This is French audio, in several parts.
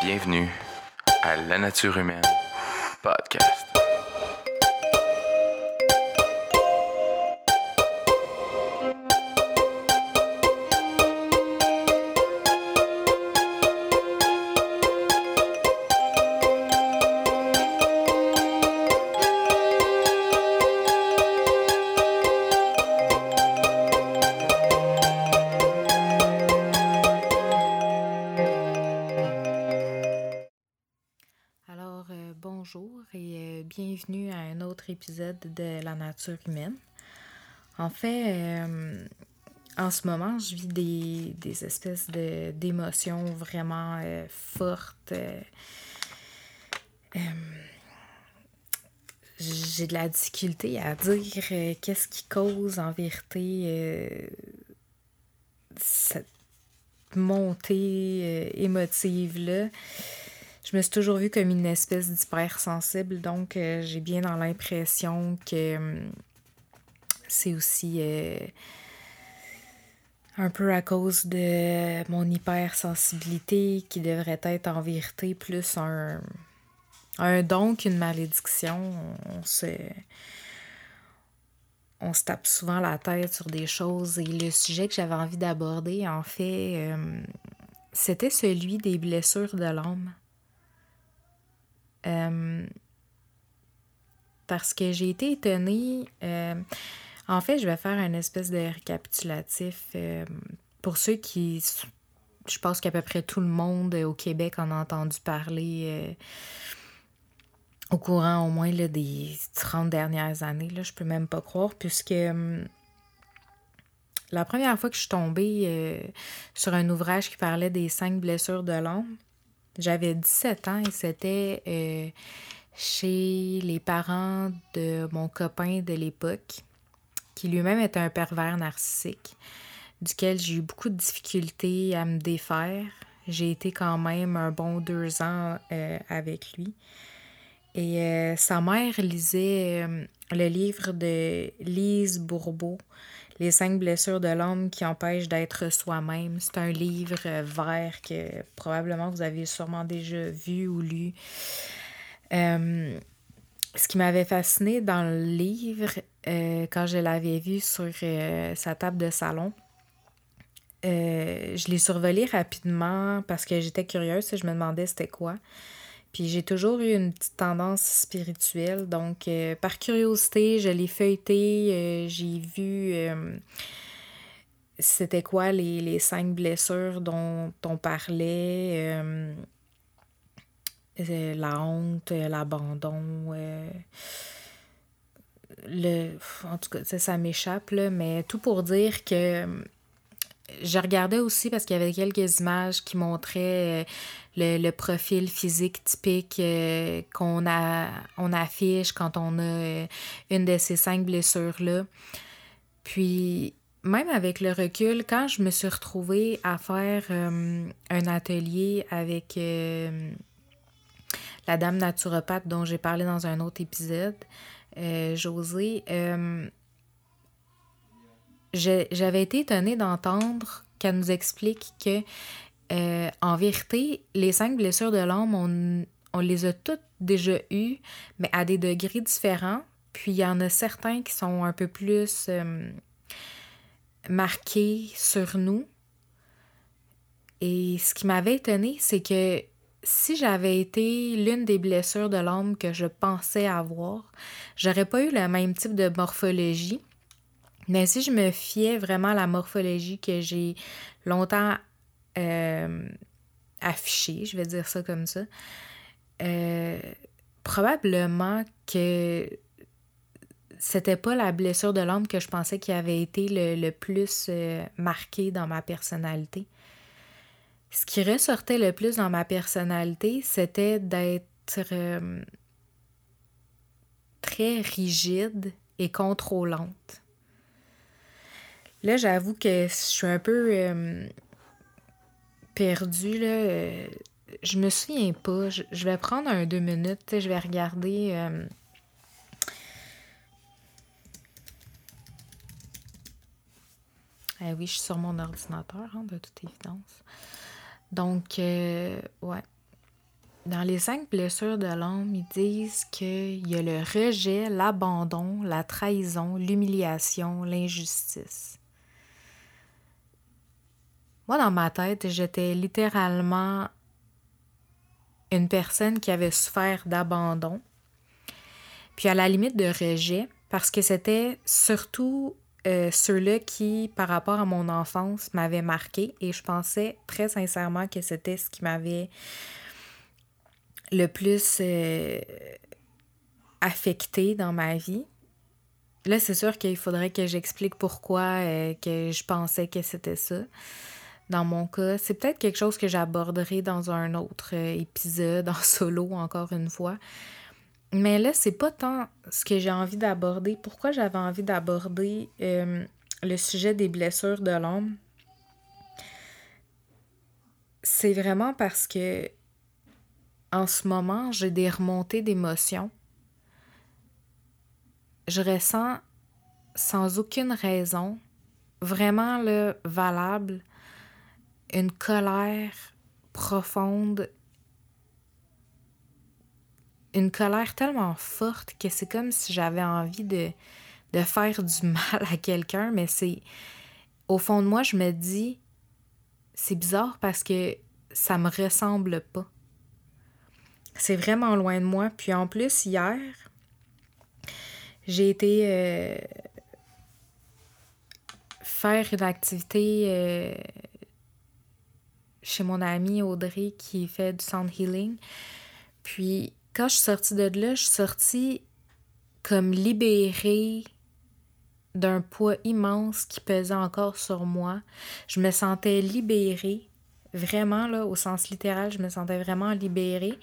Bienvenue à La Nature Humaine Podcast. De La nature humaine. En fait, euh, en ce moment, je vis des, des espèces de- d'émotions vraiment euh, fortes. euh, J'ai de la difficulté à dire qu'est-ce qui cause en vérité cette montée émotive-là. Je me suis toujours vue comme une espèce d'hypersensible, donc euh, j'ai bien dans l'impression que hum, c'est aussi euh, un peu à cause de mon hypersensibilité qui devrait être en vérité plus un, don qu'une malédiction. On se, tape souvent la tête sur des choses et le sujet que j'avais envie d'aborder, en fait, euh, c'était celui des blessures de l'âme. Euh, parce que j'ai été étonnée. euh, en fait, je vais faire un espèce de récapitulatif euh, pour ceux qui. Je pense qu'à peu près tout le monde au Québec en a entendu parler au courant au moins là, des 30 dernières années. Là, je peux même pas croire, puisque la première fois que je suis tombée sur un ouvrage qui parlait des cinq blessures de l'âme, j'avais 17 ans et c'était euh, chez les parents de mon copain de l'époque, qui lui-même était un pervers narcissique, duquel j'ai eu beaucoup de difficultés à me défaire. J'ai été quand même un bon deux ans euh, avec lui. Et euh, sa mère lisait le livre de Lise Bourbeau, Les cinq blessures de l'homme qui empêchent d'être soi-même. C'est un livre euh, vert que probablement vous avez sûrement déjà vu ou lu. Euh, ce qui m'avait fasciné dans le livre, euh, quand je l'avais vu sur sa table de salon, je l'ai survolé rapidement parce que j'étais curieuse et je me demandais c'était quoi. Puis j'ai toujours eu une petite tendance spirituelle, donc euh, par curiosité, je l'ai feuilleté, euh, j'ai vu euh, c'était quoi les, les cinq blessures dont on parlait, la honte, l'abandon, le, en tout cas, ça, ça m'échappe, là, mais tout pour dire que je regardais aussi parce qu'il y avait quelques images qui montraient euh, le, le profil physique typique euh, qu'on a, on affiche quand on a euh, une de ces cinq blessures-là. Puis, même avec le recul, quand je me suis retrouvée à faire un atelier avec la dame naturopathe dont j'ai parlé dans un autre épisode, euh, Josée, j'avais été étonnée d'entendre qu'elle nous explique que, euh, en vérité, les cinq blessures de l'âme, on, les a toutes déjà eues, mais à des degrés différents. Puis il y en a certains qui sont un peu plus euh, marqués sur nous. Et ce qui m'avait étonnée, c'est que si j'avais été l'une des blessures de l'âme que je pensais avoir, j'aurais pas eu le même type de morphologie. Mais si je me fiais vraiment à la morphologie que j'ai longtemps euh, affichée, je vais dire ça comme ça, euh, probablement que c'était pas la blessure de l'âme que je pensais qui avait été le, plus euh, marquée dans ma personnalité. Ce qui ressortait le plus dans ma personnalité, c'était d'être euh, très rigide et contrôlante. Là, j'avoue que je suis un peu euh, perdue. Là. Euh, je me souviens pas. Je, vais prendre un deux minutes. Je vais regarder. euh, Eh oui, je suis sur mon ordinateur, hein, de toute évidence. Donc, ouais. dans les cinq blessures de l'âme, ils disent qu'il y a le rejet, l'abandon, la trahison, l'humiliation, l'injustice. Moi, dans ma tête, j'étais littéralement une personne qui avait souffert d'abandon, puis à la limite de rejet, parce que c'était surtout euh, ceux-là qui, par rapport à mon enfance, m'avaient marqué et je pensais très sincèrement que c'était ce qui m'avait le plus euh, affecté dans ma vie. Là, c'est sûr qu'il faudrait que j'explique pourquoi euh, que je pensais que c'était ça. Dans mon cas, c'est peut-être quelque chose que j'aborderai dans un autre euh, épisode, en solo, encore une fois. Mais là, c'est pas tant ce que j'ai envie d'aborder. Pourquoi j'avais envie d'aborder le sujet des blessures de l'homme? C'est vraiment parce que en ce moment, j'ai des remontées d'émotions. Je ressens sans aucune raison, vraiment le valable, une colère profonde, une colère tellement forte que c'est comme si j'avais envie de, faire du mal à quelqu'un, mais c'est au fond de moi, je me dis, c'est bizarre parce que ça me ressemble pas. C'est vraiment loin de moi. Puis en plus, hier, j'ai été euh, faire une activité euh, chez mon amie Audrey qui fait du sound healing. Puis quand je suis sortie de là, je suis sortie comme libérée d'un poids immense qui pesait encore sur moi. Je me sentais libérée, vraiment là, au sens littéral, je me sentais vraiment libérée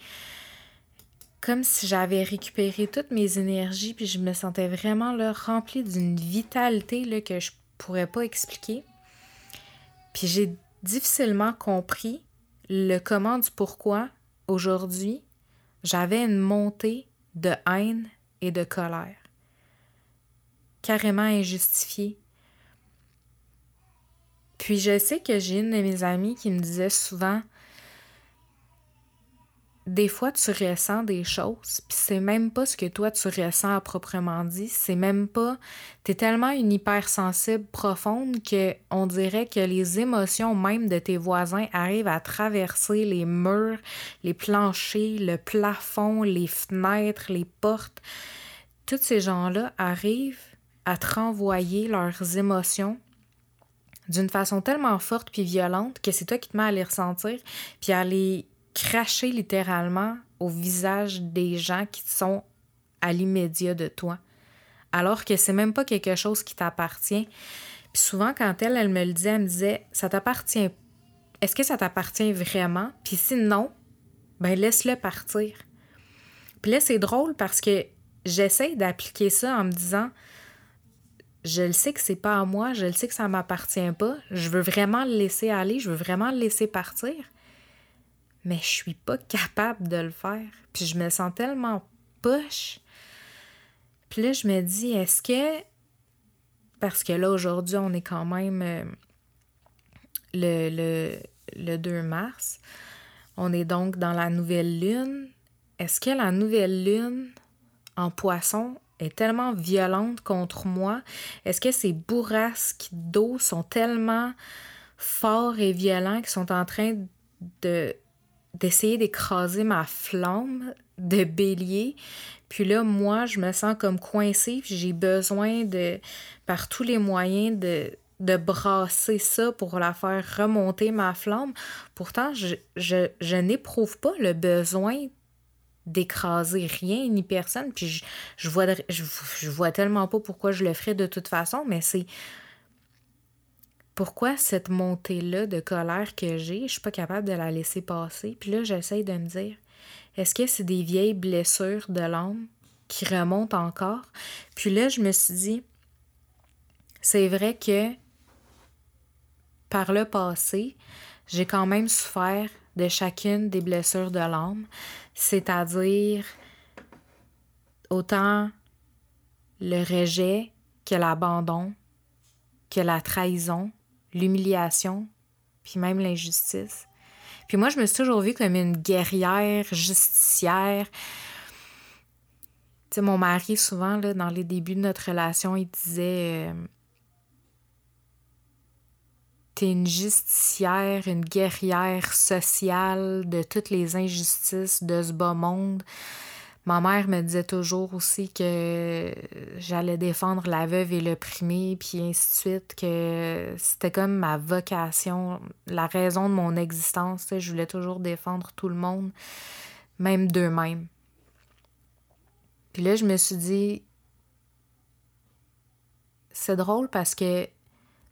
comme si j'avais récupéré toutes mes énergies, puis je me sentais vraiment là, remplie d'une vitalité que je pourrais pas expliquer. Puis j'ai difficilement compris le comment du pourquoi aujourd'hui j'avais une montée de haine et de colère. Carrément injustifiée. Puis je sais que j'ai une de mes amies qui me disait souvent des fois, tu ressens des choses, puis c'est même pas ce que toi tu ressens à proprement dit. C'est même pas. T'es tellement une hypersensible profonde que on dirait que les émotions même de tes voisins arrivent à traverser les murs, les planchers, le plafond, les fenêtres, les portes. Tous ces gens-là arrivent à te renvoyer leurs émotions d'une façon tellement forte puis violente que c'est toi qui te mets à les ressentir puis à les cracher littéralement au visage des gens qui sont à l'immédiat de toi. Alors que c'est même pas quelque chose qui t'appartient. Puis souvent, quand elle, elle me le disait, elle me disait Ça t'appartient. Est-ce que ça t'appartient vraiment? Puis si non, ben laisse-le partir. Puis là, c'est drôle parce que j'essaie d'appliquer ça en me disant je le sais que c'est pas à moi, je le sais que ça m'appartient pas, je veux vraiment le laisser aller, je veux vraiment le laisser partir mais je suis pas capable de le faire. Puis je me sens tellement poche. Puis là, je me dis, est-ce que. Parce que là, aujourd'hui, on est quand même euh, le, le, le 2 mars. On est donc dans la nouvelle lune. Est-ce que la nouvelle lune en poisson est tellement violente contre moi? Est-ce que ces bourrasques d'eau sont tellement forts et violents qu'ils sont en train de d'essayer d'écraser ma flamme de bélier. Puis là, moi, je me sens comme coincée, j'ai besoin de, par tous les moyens, de, de brasser ça pour la faire remonter ma flamme. Pourtant, je, n'éprouve pas le besoin d'écraser rien ni personne. Puis je, je, vois, je vois tellement pas pourquoi je le ferais de toute façon, mais c'est pourquoi cette montée-là de colère que j'ai, je suis pas capable de la laisser passer? Puis là, j'essaye de me dire, est-ce que c'est des vieilles blessures de l'âme qui remontent encore? Puis là, je me suis dit, c'est vrai que par le passé, j'ai quand même souffert de chacune des blessures de l'âme, c'est-à-dire autant le rejet que l'abandon, que la trahison, l'humiliation, puis même l'injustice. Puis moi, je me suis toujours vue comme une guerrière, justicière. Tu sais, mon mari, souvent, dans les débuts de notre relation, il disait... Euh, T'es une justicière, une guerrière sociale de toutes les injustices de ce bas monde. Ma mère me disait toujours aussi que j'allais défendre la veuve et l'opprimé, puis ainsi de suite, que c'était comme ma vocation, la raison de mon existence. Je voulais toujours défendre tout le monde, même d'eux-mêmes. Puis là, je me suis dit, c'est drôle parce que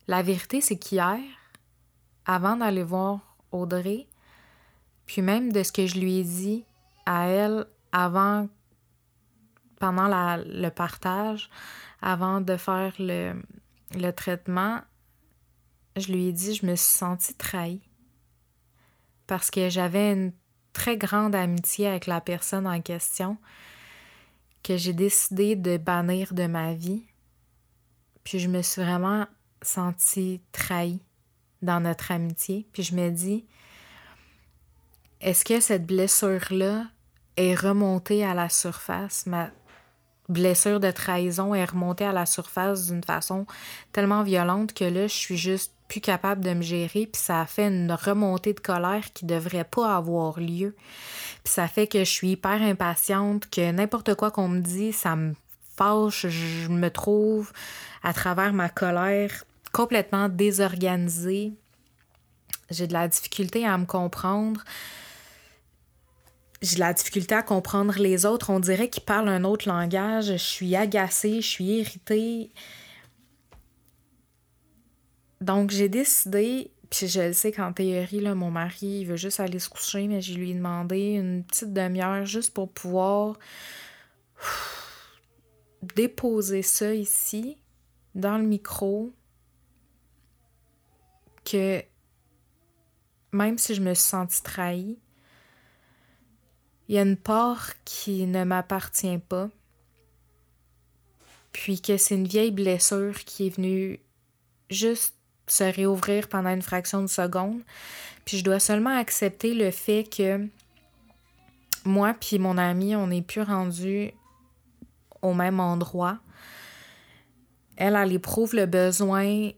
la vérité, c'est qu'hier, avant d'aller voir Audrey, puis même de ce que je lui ai dit à elle avant, pendant le partage, avant de faire le, le traitement, je lui ai dit, je me suis sentie trahie. Parce que j'avais une très grande amitié avec la personne en question que j'ai décidé de bannir de ma vie. Puis je me suis vraiment sentie trahie dans notre amitié. Puis je me dis, est-ce que cette blessure-là est remontée à la surface? Ma blessure de trahison est remontée à la surface d'une façon tellement violente que là, je suis juste plus capable de me gérer, puis ça a fait une remontée de colère qui devrait pas avoir lieu. Puis ça fait que je suis hyper impatiente, que n'importe quoi qu'on me dit, ça me fâche, je me trouve à travers ma colère complètement désorganisée. J'ai de la difficulté à me comprendre. J'ai la difficulté à comprendre les autres. On dirait qu'ils parlent un autre langage. Je suis agacée, je suis irritée. Donc, j'ai décidé, puis je le sais qu'en théorie, là, mon mari, il veut juste aller se coucher, mais je lui ai demandé une petite demi-heure juste pour pouvoir déposer ça ici, dans le micro, que même si je me suis sentie trahie, il y a une part qui ne m'appartient pas, puis que c'est une vieille blessure qui est venue juste se réouvrir pendant une fraction de seconde, puis je dois seulement accepter le fait que moi puis mon ami, on n'est plus rendu au même endroit. Elle, elle éprouve le besoin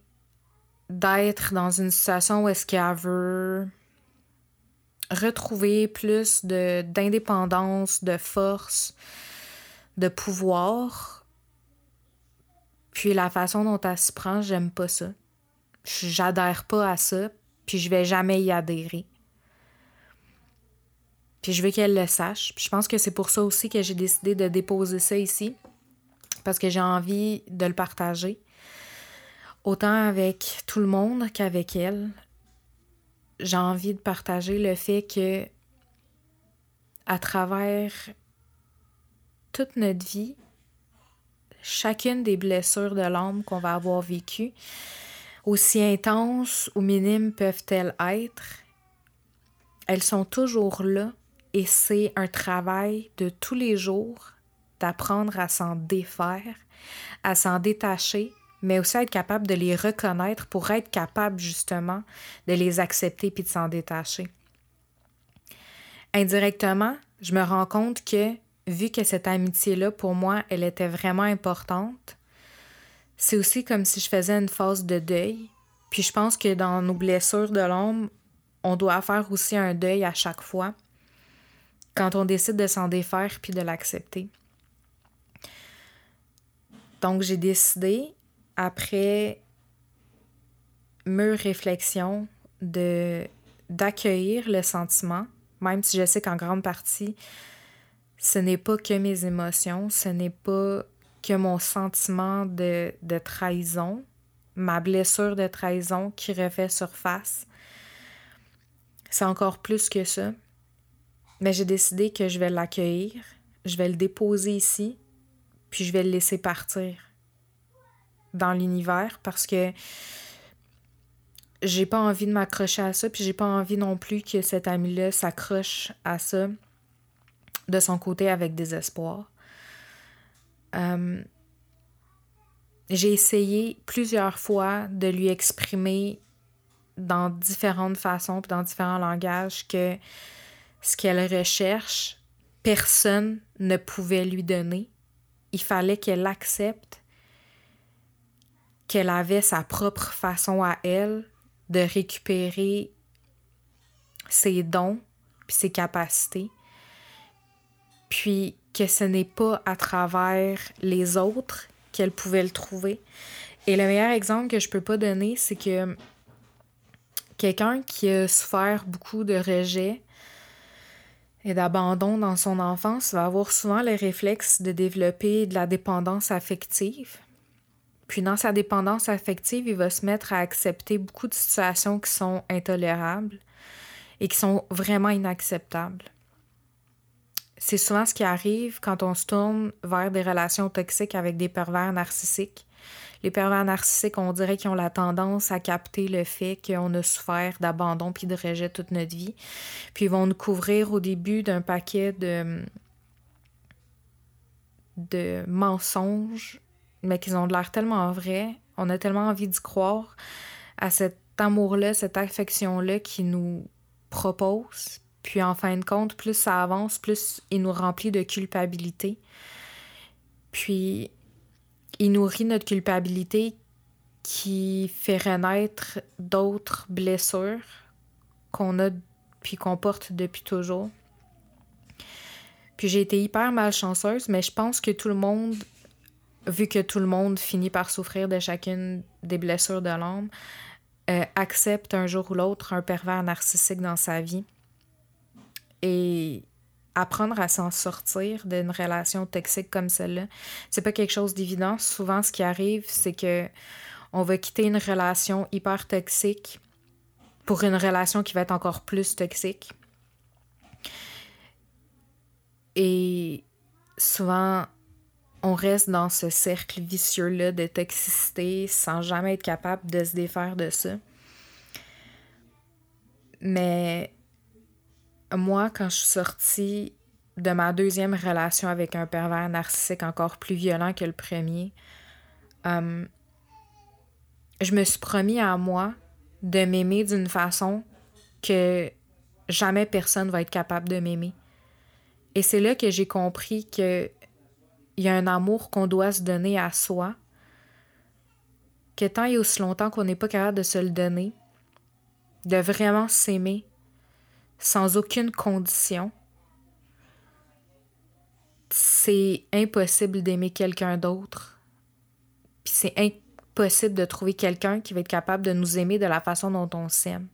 d'être dans une situation où est-ce qu'elle veut retrouver plus d'indépendance, de force, de pouvoir. Puis la façon dont elle se prend, j'aime pas ça. J'adhère pas à ça, puis je vais jamais y adhérer. Puis je veux qu'elle le sache. Puis je pense que c'est pour ça aussi que j'ai décidé de déposer ça ici, parce que j'ai envie de le partager autant avec tout le monde qu'avec elle. J'ai envie de partager le fait que à travers toute notre vie, chacune des blessures de l'âme qu'on va avoir vécues, aussi intenses ou minimes peuvent-elles être, elles sont toujours là et c'est un travail de tous les jours d'apprendre à s'en défaire, à s'en détacher mais aussi être capable de les reconnaître pour être capable justement de les accepter puis de s'en détacher. Indirectement, je me rends compte que vu que cette amitié-là, pour moi, elle était vraiment importante, c'est aussi comme si je faisais une phase de deuil. Puis je pense que dans nos blessures de l'homme, on doit faire aussi un deuil à chaque fois quand on décide de s'en défaire puis de l'accepter. Donc j'ai décidé après mûre réflexion, de d'accueillir le sentiment, même si je sais qu'en grande partie, ce n'est pas que mes émotions, ce n'est pas que mon sentiment de, de trahison, ma blessure de trahison qui refait surface. C'est encore plus que ça. Mais j'ai décidé que je vais l'accueillir, je vais le déposer ici, puis je vais le laisser partir dans l'univers parce que j'ai pas envie de m'accrocher à ça, puis j'ai pas envie non plus que cet ami-là s'accroche à ça de son côté avec désespoir. Euh, j'ai essayé plusieurs fois de lui exprimer dans différentes façons, dans différents langages, que ce qu'elle recherche, personne ne pouvait lui donner. Il fallait qu'elle accepte qu'elle avait sa propre façon à elle de récupérer ses dons puis ses capacités. Puis que ce n'est pas à travers les autres qu'elle pouvait le trouver. Et le meilleur exemple que je peux pas donner, c'est que quelqu'un qui a souffert beaucoup de rejet et d'abandon dans son enfance va avoir souvent le réflexe de développer de la dépendance affective. Puis dans sa dépendance affective, il va se mettre à accepter beaucoup de situations qui sont intolérables et qui sont vraiment inacceptables. C'est souvent ce qui arrive quand on se tourne vers des relations toxiques avec des pervers narcissiques. Les pervers narcissiques, on dirait qu'ils ont la tendance à capter le fait qu'on a souffert d'abandon puis de rejet toute notre vie. Puis ils vont nous couvrir au début d'un paquet de, de mensonges, mais qu'ils ont l'air tellement vrai. On a tellement envie d'y croire à cet amour-là, cette affection-là qui nous propose. Puis en fin de compte, plus ça avance, plus il nous remplit de culpabilité. Puis il nourrit notre culpabilité qui fait renaître d'autres blessures qu'on a puis qu'on porte depuis toujours. Puis j'ai été hyper malchanceuse, mais je pense que tout le monde, vu que tout le monde finit par souffrir de chacune des blessures de l'âme, euh, accepte un jour ou l'autre un pervers narcissique dans sa vie. Et apprendre à s'en sortir d'une relation toxique comme celle-là, c'est pas quelque chose d'évident. Souvent, ce qui arrive, c'est que on va quitter une relation hyper toxique pour une relation qui va être encore plus toxique. Et souvent, on reste dans ce cercle vicieux-là de toxicité sans jamais être capable de se défaire de ça. Mais moi, quand je suis sortie de ma deuxième relation avec un pervers narcissique encore plus violent que le premier, euh, je me suis promis à moi de m'aimer d'une façon que jamais personne va être capable de m'aimer. Et c'est là que j'ai compris que il y a un amour qu'on doit se donner à soi, que tant et aussi longtemps qu'on n'est pas capable de se le donner, de vraiment s'aimer, sans aucune condition, c'est impossible d'aimer quelqu'un d'autre. Puis c'est impossible de trouver quelqu'un qui va être capable de nous aimer de la façon dont on s'aime.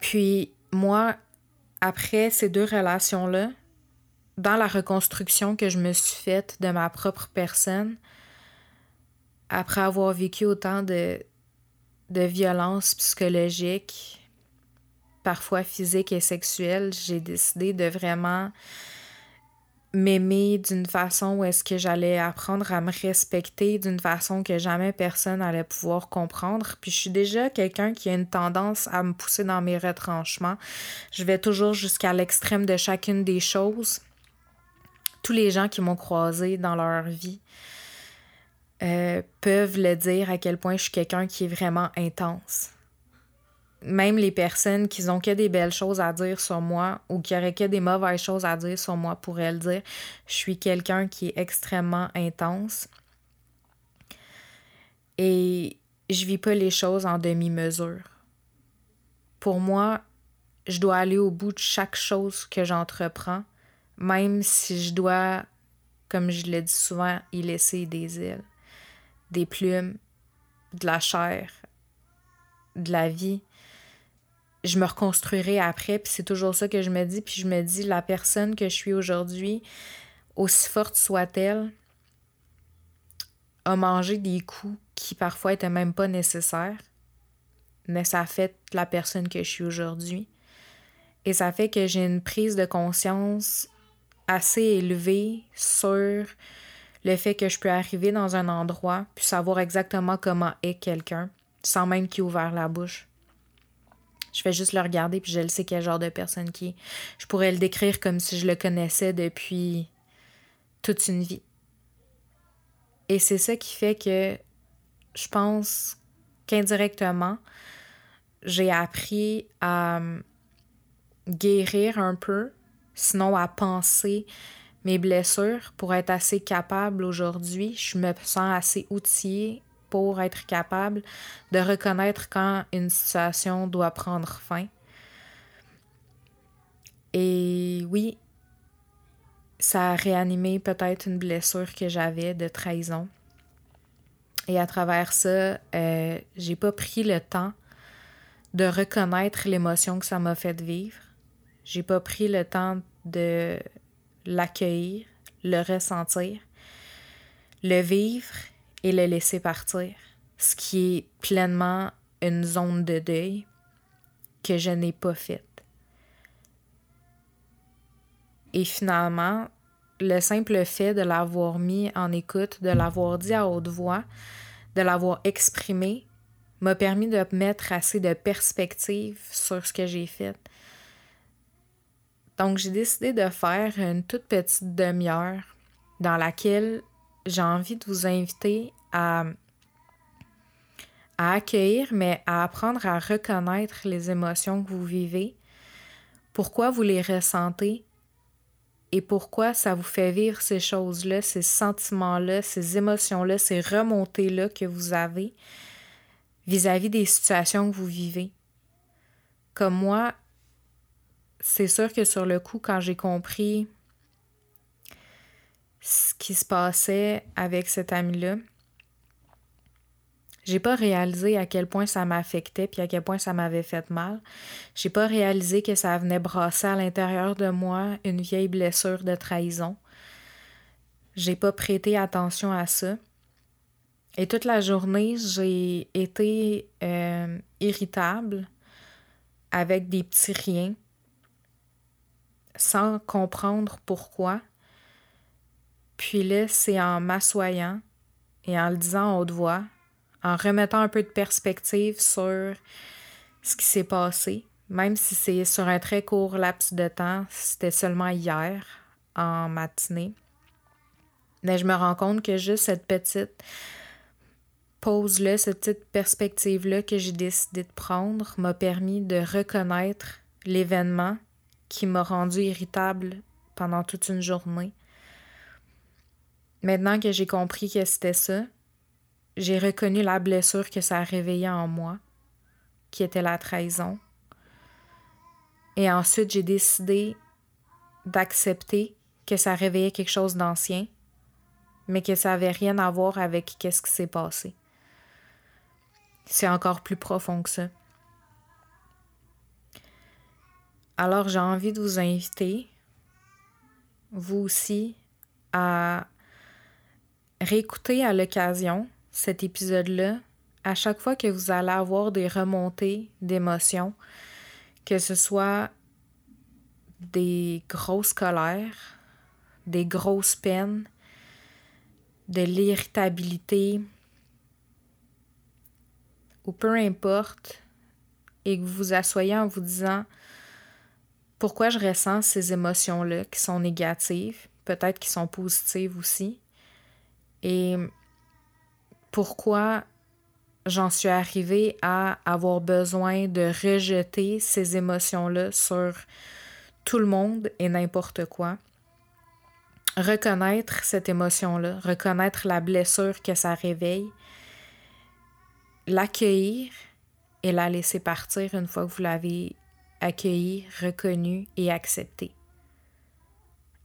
Puis moi, après ces deux relations-là, dans la reconstruction que je me suis faite de ma propre personne, après avoir vécu autant de, de violences psychologiques, parfois physique et sexuelle, j'ai décidé de vraiment m'aimer d'une façon où est-ce que j'allais apprendre à me respecter d'une façon que jamais personne allait pouvoir comprendre. Puis je suis déjà quelqu'un qui a une tendance à me pousser dans mes retranchements. Je vais toujours jusqu'à l'extrême de chacune des choses. Tous les gens qui m'ont croisé dans leur vie euh, peuvent le dire à quel point je suis quelqu'un qui est vraiment intense même les personnes qui ont que des belles choses à dire sur moi ou qui auraient que des mauvaises choses à dire sur moi pourraient le dire. Je suis quelqu'un qui est extrêmement intense. Et je vis pas les choses en demi-mesure. Pour moi, je dois aller au bout de chaque chose que j'entreprends, même si je dois, comme je le dis souvent, y laisser des ailes, des plumes, de la chair, de la vie je me reconstruirai après. Puis c'est toujours ça que je me dis. Puis je me dis, la personne que je suis aujourd'hui, aussi forte soit-elle, a mangé des coups qui parfois étaient même pas nécessaires. Mais ça fait la personne que je suis aujourd'hui. Et ça fait que j'ai une prise de conscience assez élevée sur le fait que je peux arriver dans un endroit puis savoir exactement comment est quelqu'un sans même qu'il ait ouvert la bouche. Je fais juste le regarder puis je le sais quel genre de personne qui est. Je pourrais le décrire comme si je le connaissais depuis toute une vie. Et c'est ça qui fait que je pense qu'indirectement, j'ai appris à guérir un peu, sinon à penser mes blessures pour être assez capable aujourd'hui. Je me sens assez outillée pour être capable de reconnaître quand une situation doit prendre fin. Et oui, ça a réanimé peut-être une blessure que j'avais de trahison. Et à travers ça, euh, j'ai pas pris le temps de reconnaître l'émotion que ça m'a fait vivre. J'ai pas pris le temps de l'accueillir, le ressentir, le vivre et le laisser partir, ce qui est pleinement une zone de deuil que je n'ai pas faite. Et finalement, le simple fait de l'avoir mis en écoute, de l'avoir dit à haute voix, de l'avoir exprimé, m'a permis de mettre assez de perspective sur ce que j'ai fait. Donc, j'ai décidé de faire une toute petite demi-heure dans laquelle j'ai envie de vous inviter à, accueillir, mais à apprendre à reconnaître les émotions que vous vivez, pourquoi vous les ressentez et pourquoi ça vous fait vivre ces choses-là, ces sentiments-là, ces émotions-là, ces remontées-là que vous avez vis-à-vis -vis des situations que vous vivez. Comme moi, c'est sûr que sur le coup, quand j'ai compris ce qui se passait avec cet ami-là, j'ai pas réalisé à quel point ça m'affectait puis à quel point ça m'avait fait mal. J'ai pas réalisé que ça venait brasser à l'intérieur de moi une vieille blessure de trahison. J'ai pas prêté attention à ça. Et toute la journée, j'ai été euh, irritable avec des petits riens sans comprendre pourquoi. Puis là, c'est en m'assoyant et en le disant à haute voix, en remettant un peu de perspective sur ce qui s'est passé, même si c'est sur un très court laps de temps, c'était seulement hier, en matinée. Mais je me rends compte que juste cette petite pause-là, cette petite perspective-là que j'ai décidé de prendre m'a permis de reconnaître l'événement qui m'a rendu irritable pendant toute une journée. Maintenant que j'ai compris que c'était ça, j'ai reconnu la blessure que ça a réveillée en moi, qui était la trahison. Et ensuite, j'ai décidé d'accepter que ça réveillait quelque chose d'ancien, mais que ça n'avait rien à voir avec qu'est-ce qui s'est passé. C'est encore plus profond que ça. Alors, j'ai envie de vous inviter, vous aussi, à réécouter à l'occasion cet épisode-là, à chaque fois que vous allez avoir des remontées d'émotions, que ce soit des grosses colères, des grosses peines, de l'irritabilité, ou peu importe, et que vous vous asseyez en vous disant pourquoi je ressens ces émotions-là qui sont négatives, peut-être qui sont positives aussi, et pourquoi j'en suis arrivée à avoir besoin de rejeter ces émotions-là sur tout le monde et n'importe quoi. Reconnaître cette émotion-là, reconnaître la blessure que ça réveille, l'accueillir et la laisser partir une fois que vous l'avez accueillie, reconnue et acceptée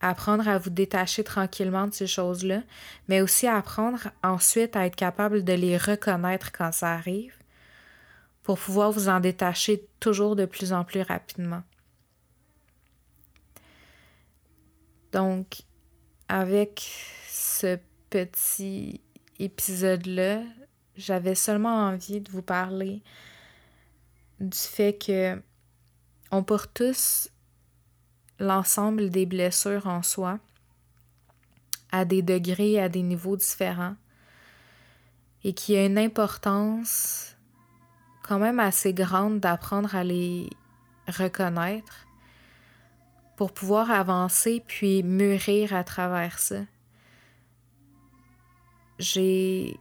apprendre à vous détacher tranquillement de ces choses-là, mais aussi apprendre ensuite à être capable de les reconnaître quand ça arrive pour pouvoir vous en détacher toujours de plus en plus rapidement. Donc, avec ce petit épisode-là, j'avais seulement envie de vous parler du fait que on porte tous l'ensemble des blessures en soi à des degrés, à des niveaux différents et qui a une importance quand même assez grande d'apprendre à les reconnaître pour pouvoir avancer puis mûrir à travers ça. J'ai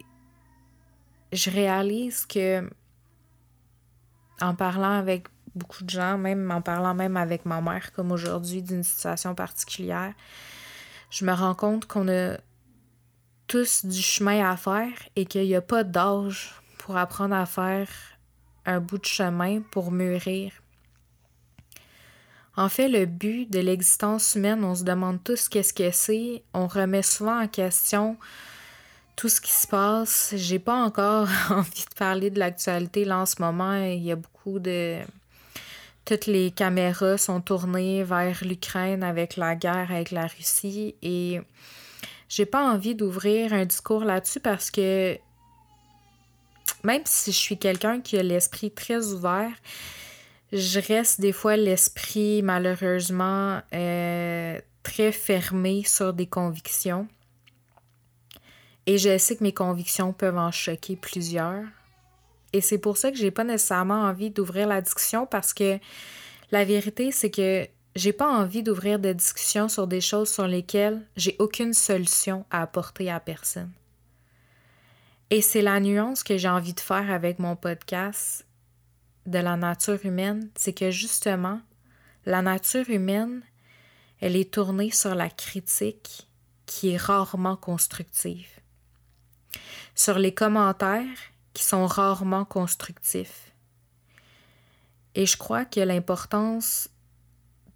je réalise que en parlant avec beaucoup de gens, même en parlant même avec ma mère, comme aujourd'hui, d'une situation particulière, je me rends compte qu'on a tous du chemin à faire et qu'il n'y a pas d'âge pour apprendre à faire un bout de chemin pour mûrir. En fait, le but de l'existence humaine, on se demande tous qu'est-ce que c'est. On remet souvent en question tout ce qui se passe. J'ai pas encore envie de parler de l'actualité là en ce moment. Il y a beaucoup de. Toutes les caméras sont tournées vers l'Ukraine avec la guerre avec la Russie et j'ai pas envie d'ouvrir un discours là-dessus parce que même si je suis quelqu'un qui a l'esprit très ouvert, je reste des fois l'esprit malheureusement euh, très fermé sur des convictions. Et je sais que mes convictions peuvent en choquer plusieurs. Et c'est pour ça que j'ai pas nécessairement envie d'ouvrir la discussion parce que la vérité, c'est que j'ai pas envie d'ouvrir des discussions sur des choses sur lesquelles j'ai aucune solution à apporter à personne. Et c'est la nuance que j'ai envie de faire avec mon podcast de la nature humaine, c'est que justement, la nature humaine, elle est tournée sur la critique qui est rarement constructive sur les commentaires qui sont rarement constructifs. Et je crois que l'importance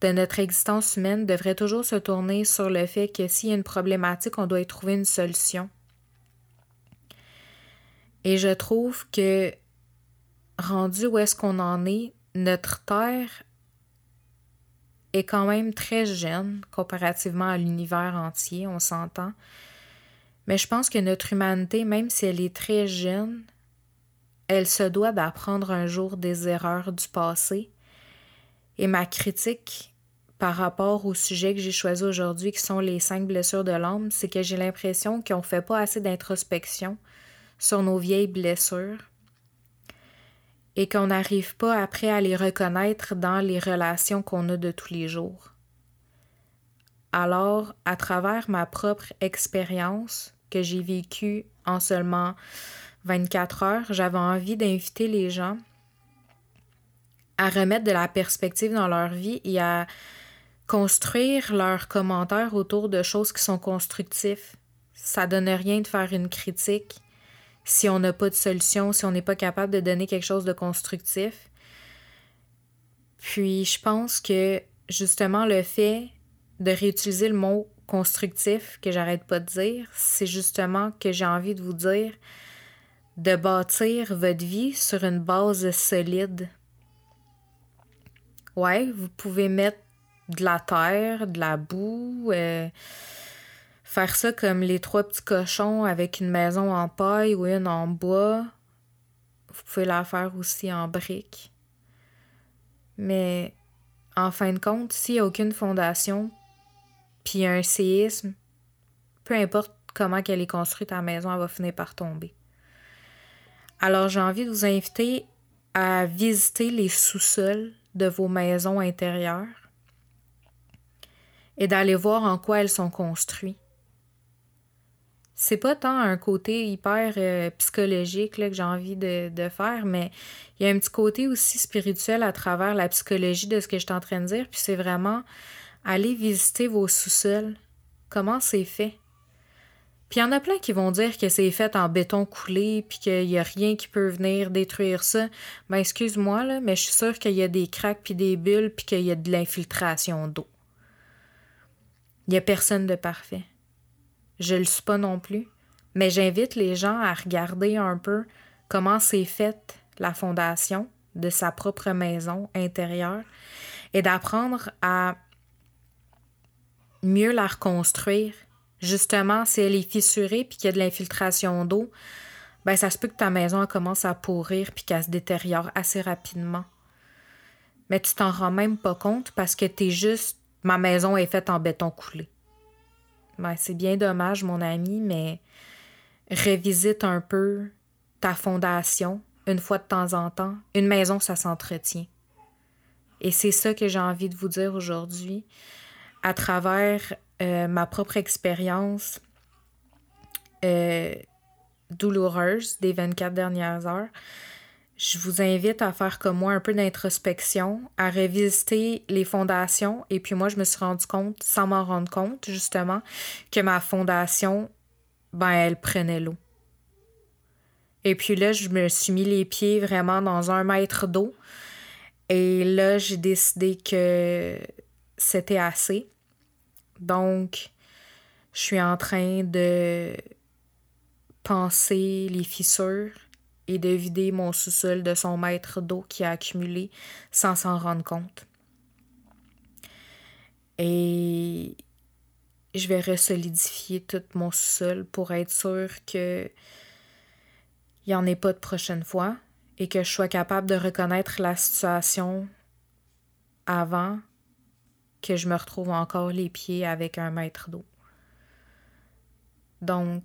de notre existence humaine devrait toujours se tourner sur le fait que s'il y a une problématique, on doit y trouver une solution. Et je trouve que rendu où est-ce qu'on en est, notre Terre est quand même très jeune comparativement à l'univers entier, on s'entend. Mais je pense que notre humanité, même si elle est très jeune, elle se doit d'apprendre un jour des erreurs du passé. Et ma critique par rapport au sujet que j'ai choisi aujourd'hui, qui sont les cinq blessures de l'âme, c'est que j'ai l'impression qu'on ne fait pas assez d'introspection sur nos vieilles blessures et qu'on n'arrive pas après à les reconnaître dans les relations qu'on a de tous les jours. Alors, à travers ma propre expérience, que j'ai vécu en seulement 24 heures, j'avais envie d'inviter les gens à remettre de la perspective dans leur vie et à construire leurs commentaires autour de choses qui sont constructifs. Ça donne rien de faire une critique si on n'a pas de solution, si on n'est pas capable de donner quelque chose de constructif. Puis je pense que justement le fait de réutiliser le mot constructif que j'arrête pas de dire, c'est justement que j'ai envie de vous dire de bâtir votre vie sur une base solide. Ouais, vous pouvez mettre de la terre, de la boue, euh, faire ça comme les trois petits cochons avec une maison en paille ou une en bois. Vous pouvez la faire aussi en briques. Mais en fin de compte, s'il n'y a aucune fondation, puis un séisme, peu importe comment qu'elle est construite, ta maison, va finir par tomber. Alors, j'ai envie de vous inviter à visiter les sous-sols de vos maisons intérieures et d'aller voir en quoi elles sont construites. C'est pas tant un côté hyper euh, psychologique que j'ai envie de, de, faire, mais il y a un petit côté aussi spirituel à travers la psychologie de ce que je suis en train de dire. Puis c'est vraiment Allez visiter vos sous-sols. Comment c'est fait? Puis il y en a plein qui vont dire que c'est fait en béton coulé, puis qu'il n'y a rien qui peut venir détruire ça. Ben excuse-moi, là, mais je suis sûre qu'il y a des craques, puis des bulles, puis qu'il y a de l'infiltration d'eau. Il n'y a personne de parfait. Je le suis pas non plus. Mais j'invite les gens à regarder un peu comment c'est fait la fondation de sa propre maison intérieure et d'apprendre à mieux la reconstruire. Justement, si elle est fissurée puis qu'il y a de l'infiltration d'eau, ben ça se peut que ta maison commence à pourrir puis qu'elle se détériore assez rapidement. Mais tu t'en rends même pas compte parce que tu es juste ma maison est faite en béton coulé. Ben, c'est bien dommage, mon ami, mais revisite un peu ta fondation une fois de temps en temps. Une maison, ça s'entretient. Et c'est ça que j'ai envie de vous dire aujourd'hui à travers euh, ma propre expérience, euh, douloureuse des 24 dernières heures, je vous invite à faire comme moi un peu d'introspection, à revisiter les fondations. Et puis moi, je me suis rendu compte, sans m'en rendre compte, justement, que ma fondation, ben, elle prenait l'eau. Et puis là, je me suis mis les pieds vraiment dans un mètre d'eau. Et là, j'ai décidé que c'était assez. Donc, je suis en train de penser les fissures et de vider mon sous-sol de son mètre d'eau qui a accumulé sans s'en rendre compte. Et je vais resolidifier tout mon sous-sol pour être sûr que il n'y en ait pas de prochaine fois et que je sois capable de reconnaître la situation avant que je me retrouve encore les pieds avec un mètre d'eau. Donc,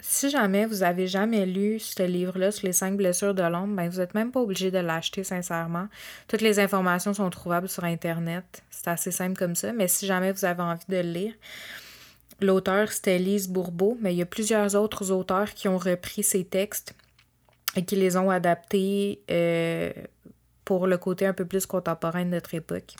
si jamais vous avez jamais lu ce livre-là sur les cinq blessures de l'ombre, ben vous n'êtes même pas obligé de l'acheter sincèrement. Toutes les informations sont trouvables sur Internet. C'est assez simple comme ça. Mais si jamais vous avez envie de le lire, L'auteur, c'était Lise Bourbeau, mais il y a plusieurs autres auteurs qui ont repris ces textes et qui les ont adaptés euh, pour le côté un peu plus contemporain de notre époque.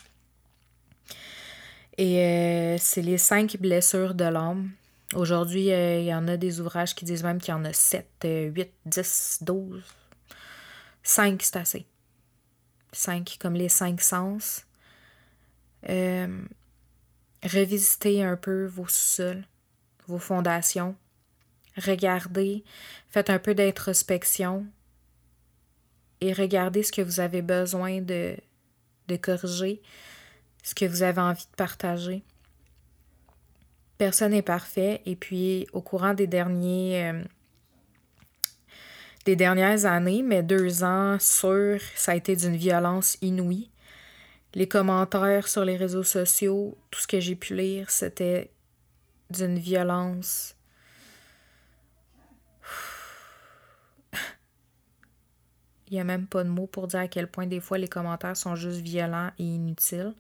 Et euh, c'est les cinq blessures de l'âme. Aujourd'hui, euh, il y en a des ouvrages qui disent même qu'il y en a sept, huit, dix, douze. Cinq, c'est assez. Cinq, comme les cinq sens revisitez un peu vos sous-sols, vos fondations. Regardez, faites un peu d'introspection et regardez ce que vous avez besoin de, de corriger, ce que vous avez envie de partager. Personne n'est parfait et puis au courant des derniers euh, des dernières années, mais deux ans sûr, ça a été d'une violence inouïe les commentaires sur les réseaux sociaux, tout ce que j'ai pu lire, c'était d'une violence. Il n'y a même pas de mots pour dire à quel point des fois les commentaires sont juste violents et inutiles.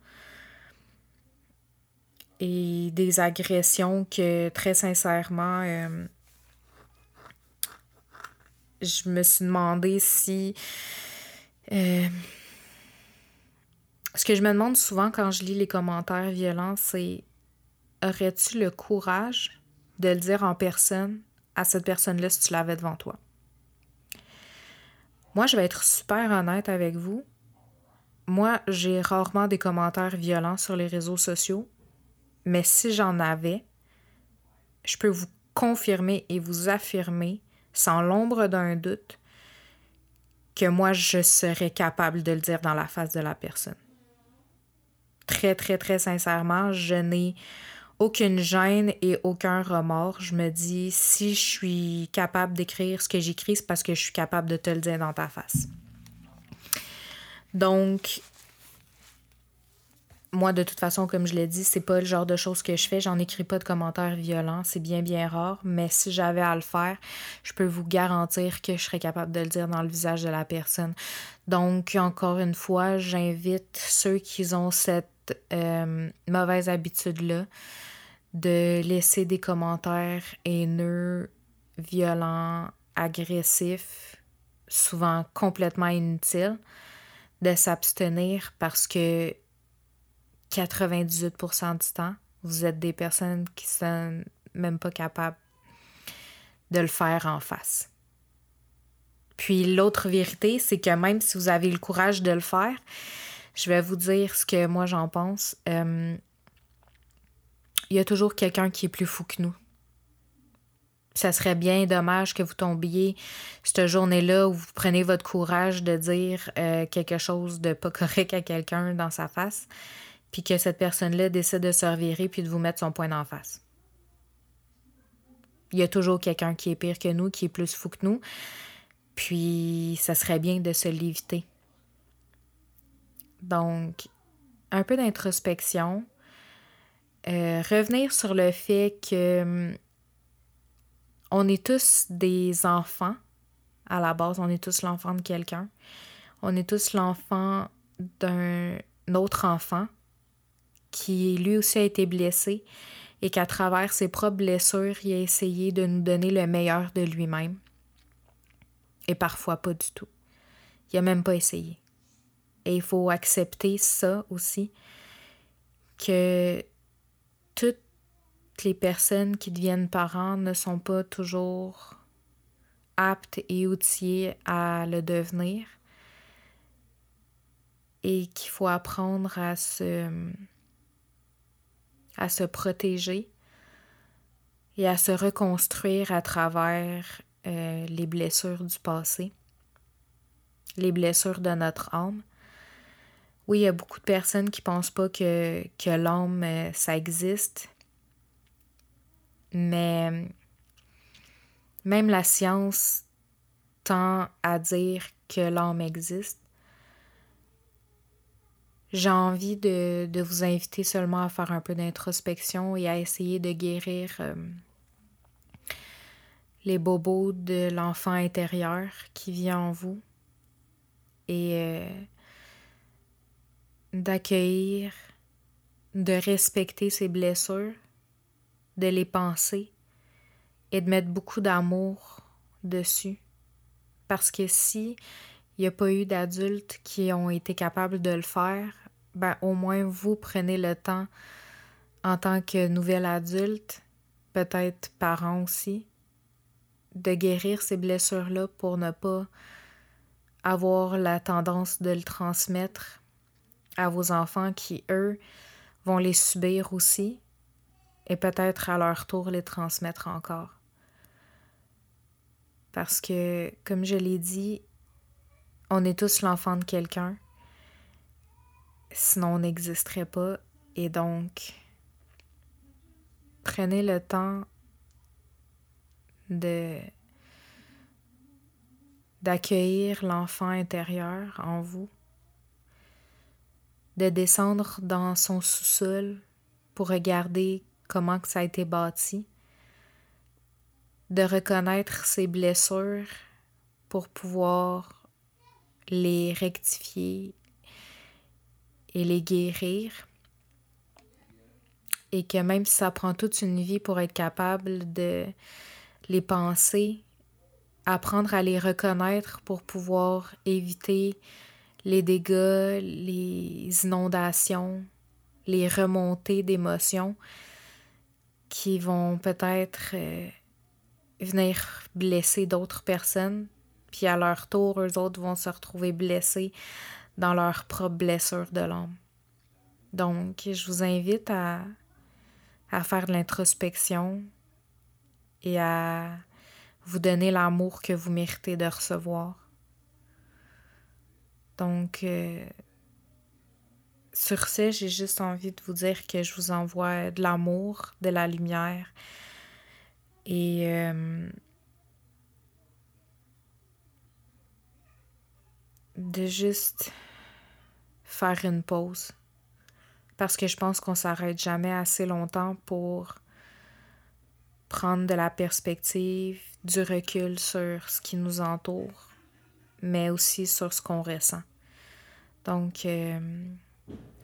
Et des agressions que très sincèrement, euh, je me suis demandé si... Euh, ce que je me demande souvent quand je lis les commentaires violents, c'est aurais-tu le courage de le dire en personne à cette personne-là si tu l'avais devant toi? Moi, je vais être super honnête avec vous. Moi, j'ai rarement des commentaires violents sur les réseaux sociaux, mais si j'en avais, je peux vous confirmer et vous affirmer, sans l'ombre d'un doute, que moi, je serais capable de le dire dans la face de la personne très, très, très sincèrement, je n'ai aucune gêne et aucun remords. Je me dis, si je suis capable d'écrire ce que j'écris, c'est parce que je suis capable de te le dire dans ta face. Donc, moi, de toute façon, comme je l'ai dit, c'est pas le genre de choses que je fais. J'en écris pas de commentaires violents. C'est bien, bien rare. Mais si j'avais à le faire, je peux vous garantir que je serais capable de le dire dans le visage de la personne. Donc, encore une fois, j'invite ceux qui ont cette euh, mauvaise habitude-là de laisser des commentaires haineux, violents, agressifs, souvent complètement inutiles, de s'abstenir parce que 98% du temps, vous êtes des personnes qui sont même pas capables de le faire en face. Puis l'autre vérité, c'est que même si vous avez le courage de le faire, je vais vous dire ce que moi j'en pense. Euh, il y a toujours quelqu'un qui est plus fou que nous. Ça serait bien dommage que vous tombiez cette journée-là où vous prenez votre courage de dire euh, quelque chose de pas correct à quelqu'un dans sa face, puis que cette personne-là décide de se revirer puis de vous mettre son point d'en face. Il y a toujours quelqu'un qui est pire que nous, qui est plus fou que nous. Puis ça serait bien de se l'éviter. Donc, un peu d'introspection. Euh, revenir sur le fait que hum, on est tous des enfants. À la base, on est tous l'enfant de quelqu'un. On est tous l'enfant d'un autre enfant qui lui aussi a été blessé et qu'à travers ses propres blessures, il a essayé de nous donner le meilleur de lui-même. Et parfois pas du tout. Il a même pas essayé. Et il faut accepter ça aussi, que toutes les personnes qui deviennent parents ne sont pas toujours aptes et outillées à le devenir et qu'il faut apprendre à se, à se protéger et à se reconstruire à travers euh, les blessures du passé, les blessures de notre âme. Oui, il y a beaucoup de personnes qui ne pensent pas que, que l'âme, euh, ça existe, mais même la science tend à dire que l'âme existe. J'ai envie de, vous inviter seulement à faire un peu d'introspection et à essayer de guérir euh, les bobos de l'enfant intérieur qui vit en vous et euh, d'accueillir, de respecter ses blessures, de les penser et de mettre beaucoup d'amour dessus. Parce que si il n'y a pas eu d'adultes qui ont été capables de le faire, ben au moins vous prenez le temps en tant que nouvel adulte, peut-être parent aussi, de guérir ces blessures-là pour ne pas avoir la tendance de le transmettre à vos enfants qui, eux, vont les subir aussi et peut-être à leur tour les transmettre encore. Parce que, comme je l'ai dit, on est tous l'enfant de quelqu'un. Sinon, on n'existerait pas. Et donc, prenez le temps de d'accueillir l'enfant intérieur en vous, de descendre dans son sous-sol pour regarder comment que ça a été bâti, de reconnaître ses blessures pour pouvoir les rectifier et les guérir. Et que même si ça prend toute une vie pour être capable de les penser, apprendre à les reconnaître pour pouvoir éviter les dégâts, les inondations, les remontées d'émotions qui vont peut-être euh, venir blesser d'autres personnes puis à leur tour, eux autres vont se retrouver blessés dans leur propre blessure de l'âme. Donc, je vous invite à, à faire de l'introspection et à vous donner l'amour que vous méritez de recevoir. Donc, euh, sur ce, j'ai juste envie de vous dire que je vous envoie de l'amour, de la lumière et euh, de juste faire une pause. Parce que je pense qu'on s'arrête jamais assez longtemps pour prendre de la perspective, du recul sur ce qui nous entoure, mais aussi sur ce qu'on ressent. Donc, euh,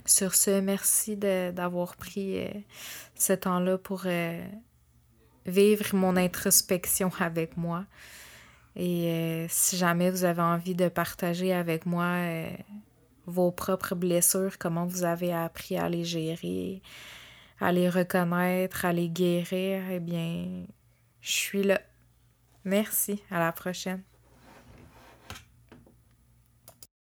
sur ce, merci d'avoir pris euh, ce temps-là pour euh, vivre mon introspection avec moi. Et euh, si jamais vous avez envie de partager avec moi euh, vos propres blessures, comment vous avez appris à les gérer, à les reconnaître, à les guérir, eh bien, je suis là. Merci. À la prochaine.